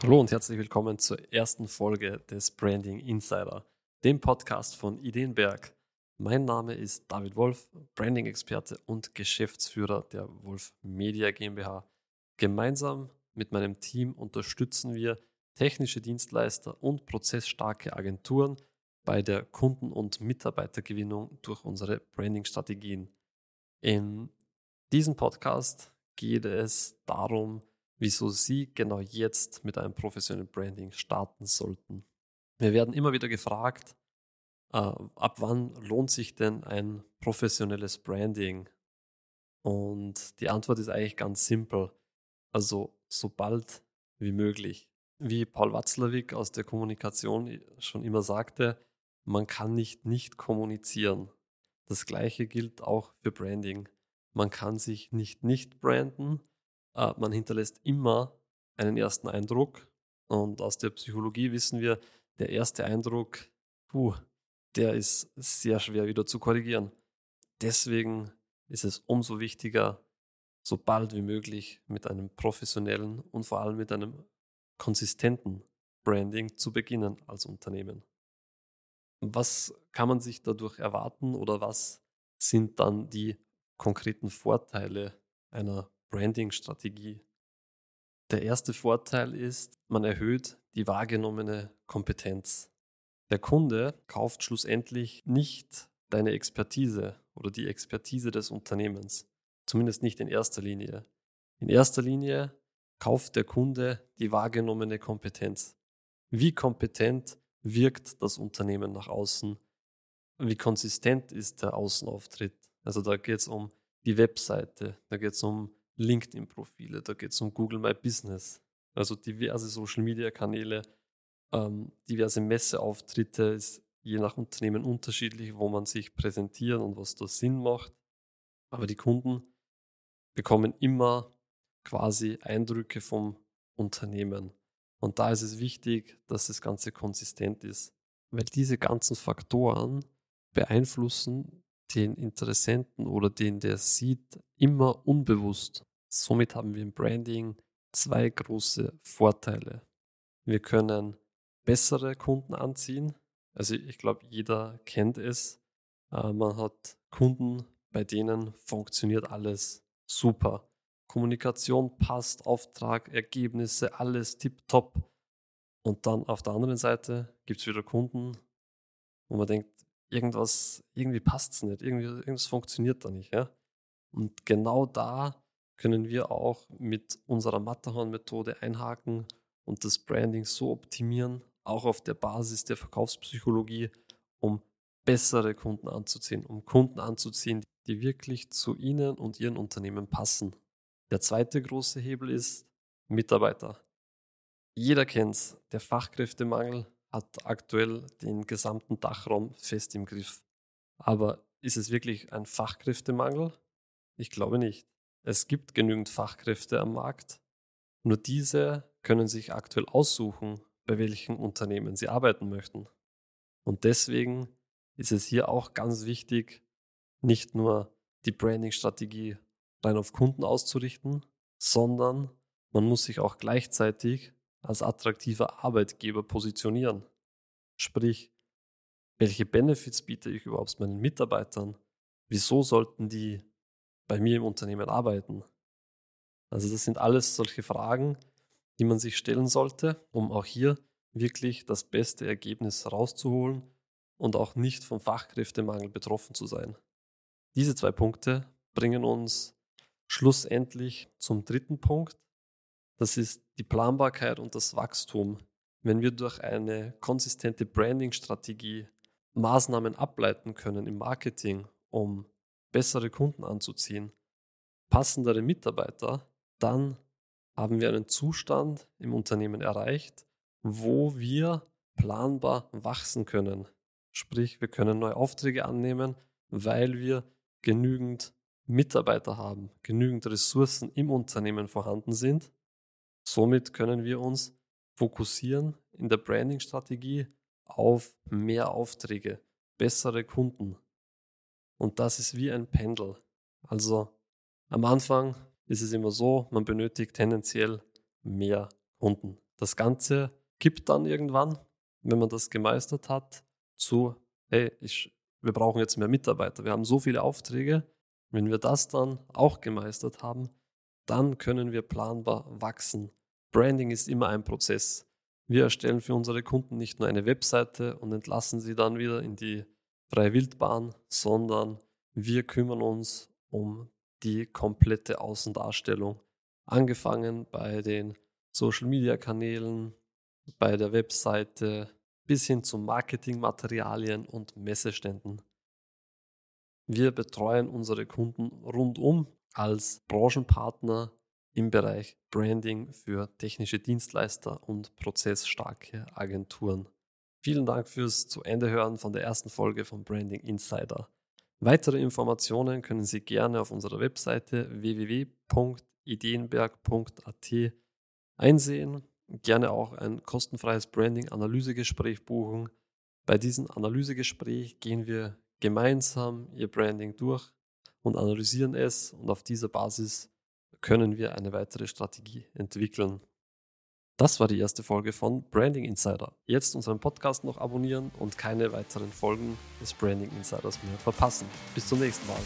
Hallo und herzlich willkommen zur ersten Folge des Branding Insider, dem Podcast von Ideenberg. Mein Name ist David Wolf, Branding-Experte und Geschäftsführer der Wolf Media GmbH. Gemeinsam mit meinem Team unterstützen wir technische Dienstleister und prozessstarke Agenturen bei der Kunden- und Mitarbeitergewinnung durch unsere Branding-Strategien. In diesem Podcast geht es darum, wieso Sie genau jetzt mit einem professionellen Branding starten sollten. Wir werden immer wieder gefragt, äh, ab wann lohnt sich denn ein professionelles Branding? Und die Antwort ist eigentlich ganz simpel. Also so bald wie möglich. Wie Paul Watzlawick aus der Kommunikation schon immer sagte, man kann nicht nicht kommunizieren. Das gleiche gilt auch für Branding. Man kann sich nicht nicht branden, äh, man hinterlässt immer einen ersten Eindruck. Und aus der Psychologie wissen wir, der erste Eindruck, puh, der ist sehr schwer wieder zu korrigieren. Deswegen ist es umso wichtiger, so bald wie möglich mit einem professionellen und vor allem mit einem konsistenten Branding zu beginnen als Unternehmen. Was kann man sich dadurch erwarten oder was sind dann die konkreten Vorteile einer Branding-Strategie. Der erste Vorteil ist, man erhöht die wahrgenommene Kompetenz. Der Kunde kauft schlussendlich nicht deine Expertise oder die Expertise des Unternehmens. Zumindest nicht in erster Linie. In erster Linie kauft der Kunde die wahrgenommene Kompetenz. Wie kompetent wirkt das Unternehmen nach außen? Wie konsistent ist der Außenauftritt? Also da geht es um die Webseite, da geht es um LinkedIn-Profile, da geht es um Google My Business, also diverse Social-Media-Kanäle, ähm, diverse Messeauftritte, ist je nach Unternehmen unterschiedlich, wo man sich präsentiert und was da Sinn macht. Aber die Kunden bekommen immer quasi Eindrücke vom Unternehmen. Und da ist es wichtig, dass das Ganze konsistent ist, weil diese ganzen Faktoren beeinflussen den Interessenten oder den der sieht immer unbewusst. Somit haben wir im Branding zwei große Vorteile. Wir können bessere Kunden anziehen. Also ich glaube, jeder kennt es. Äh, man hat Kunden, bei denen funktioniert alles super. Kommunikation passt, Auftrag, Ergebnisse, alles tipptopp. Und dann auf der anderen Seite gibt es wieder Kunden, wo man denkt, irgendwas, irgendwie passt es nicht, irgendwie, irgendwas funktioniert da nicht. Ja? Und genau da können wir auch mit unserer Matterhorn-Methode einhaken und das Branding so optimieren, auch auf der Basis der Verkaufspsychologie, um bessere Kunden anzuziehen, um Kunden anzuziehen, die wirklich zu Ihnen und Ihren Unternehmen passen. Der zweite große Hebel ist Mitarbeiter. Jeder kennt es, der Fachkräftemangel hat aktuell den gesamten Dachraum fest im Griff. Aber ist es wirklich ein Fachkräftemangel? Ich glaube nicht. Es gibt genügend Fachkräfte am Markt, nur diese können sich aktuell aussuchen, bei welchen Unternehmen sie arbeiten möchten. Und deswegen ist es hier auch ganz wichtig, nicht nur die Branding-Strategie rein auf Kunden auszurichten, sondern man muss sich auch gleichzeitig als attraktiver Arbeitgeber positionieren. Sprich, welche Benefits biete ich überhaupt meinen Mitarbeitern? Wieso sollten die bei mir im Unternehmen arbeiten? Also das sind alles solche Fragen, die man sich stellen sollte, um auch hier wirklich das beste Ergebnis rauszuholen und auch nicht vom Fachkräftemangel betroffen zu sein. Diese zwei Punkte bringen uns schlussendlich zum dritten Punkt. Das ist die Planbarkeit und das Wachstum. Wenn wir durch eine konsistente Branding-Strategie Maßnahmen ableiten können im Marketing, um bessere Kunden anzuziehen, passendere Mitarbeiter, dann haben wir einen Zustand im Unternehmen erreicht, wo wir planbar wachsen können. Sprich, wir können neue Aufträge annehmen, weil wir genügend Mitarbeiter haben, genügend Ressourcen im Unternehmen vorhanden sind. Somit können wir uns fokussieren in der Branding-Strategie auf mehr Aufträge, bessere Kunden, und das ist wie ein Pendel. Also am Anfang ist es immer so, man benötigt tendenziell mehr Kunden. Das Ganze kippt dann irgendwann, wenn man das gemeistert hat, zu, hey, ich, wir brauchen jetzt mehr Mitarbeiter. Wir haben so viele Aufträge. Wenn wir das dann auch gemeistert haben, dann können wir planbar wachsen. Branding ist immer ein Prozess. Wir erstellen für unsere Kunden nicht nur eine Webseite und entlassen sie dann wieder in die freie Wildbahn, sondern wir kümmern uns um die komplette Außendarstellung. Angefangen bei den Social-Media-Kanälen, bei der Webseite bis hin zu Marketingmaterialien und Messeständen. Wir betreuen unsere Kunden rundum als Branchenpartner im Bereich Branding für technische Dienstleister und prozessstarke Agenturen. Vielen Dank fürs zu Ende hören von der ersten Folge von Branding Insider. Weitere Informationen können Sie gerne auf unserer Webseite www.ideenberg.at einsehen. Gerne auch ein kostenfreies Branding-Analysegespräch buchen. Bei diesem Analysegespräch gehen wir gemeinsam Ihr Branding durch und analysieren es und auf dieser Basis können wir eine weitere Strategie entwickeln. Das war die erste Folge von Branding Insider. Jetzt unseren Podcast noch abonnieren und keine weiteren Folgen des Branding Insiders mehr verpassen. Bis zum nächsten Mal.